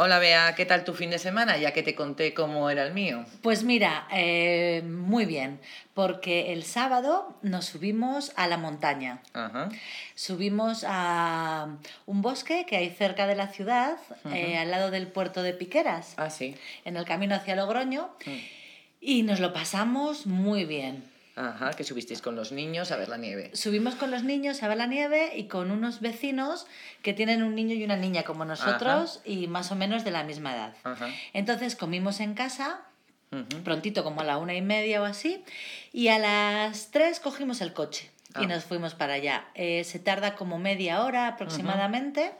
Hola Bea, ¿qué tal tu fin de semana? Ya que te conté cómo era el mío. Pues mira, eh, muy bien, porque el sábado nos subimos a la montaña. Ajá. Subimos a un bosque que hay cerca de la ciudad, eh, al lado del puerto de Piqueras, Ah, sí. en el camino hacia Logroño, Mm. y nos lo pasamos muy bien. Ajá, que subisteis con los niños a ver la nieve. Subimos con los niños a ver la nieve y con unos vecinos que tienen un niño y una niña como nosotros y más o menos de la misma edad. Ajá. Entonces comimos en casa prontito, como a la una y media o así, y a las tres cogimos el coche y Ah. nos fuimos para allá. Eh, se tarda como media hora aproximadamente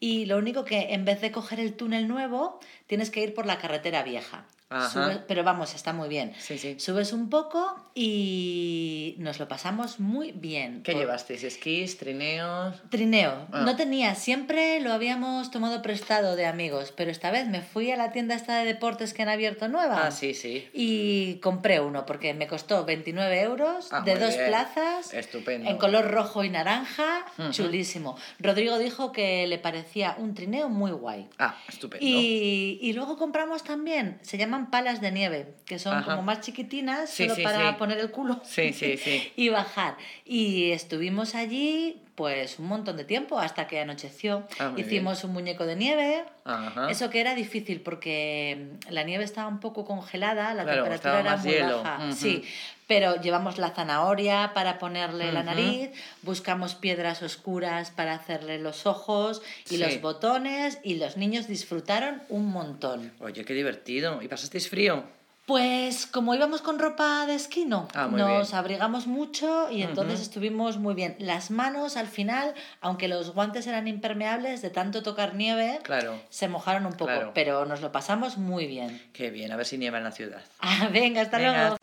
y lo único que en vez de coger el túnel nuevo, tienes que ir por la carretera vieja. Subes- pero vamos, está muy bien. Sí, sí. Subes un poco y nos lo pasamos muy bien. ¿Qué Por- llevasteis? ¿Esquís, trineos? Trineo. Ah. No tenía, siempre lo habíamos tomado prestado de amigos, pero esta vez me fui a la tienda esta de deportes que han abierto nueva. Ah, sí, sí. Y compré uno porque me costó 29 euros Ah, de dos bien. plazas Estupendo. en color rojo y naranja, chulísimo. Rodrigo dijo que le parecía un trineo muy guay. Ah, estupendo. Y, y luego compramos también, se llaman palas de nieve, que son Ajá. como más chiquitinas, Sí, solo sí, para sí. poner el culo y bajar. Y estuvimos allí pues un montón de tiempo hasta que anocheció. Ah, Hicimos un muñeco de nieve. Ajá. Eso que era difícil porque mm, la nieve estaba un poco congelada, la Claro, temperatura era muy hielo. baja. Sí, pero llevamos la zanahoria para ponerle la nariz, buscamos piedras oscuras para hacerle los ojos y Sí. los botones y los niños disfrutaron un montón. Oye, qué divertido. ¿Y pasasteis frío? Pues como íbamos con ropa de esquí, no. Ah, nos bien. abrigamos mucho y entonces estuvimos muy bien. Las manos al final, aunque los guantes eran impermeables de tanto tocar nieve, Claro. se mojaron un poco, Claro. pero nos lo pasamos muy bien. Qué bien, a ver si nieva en la ciudad. Ah, venga, hasta Venga. luego.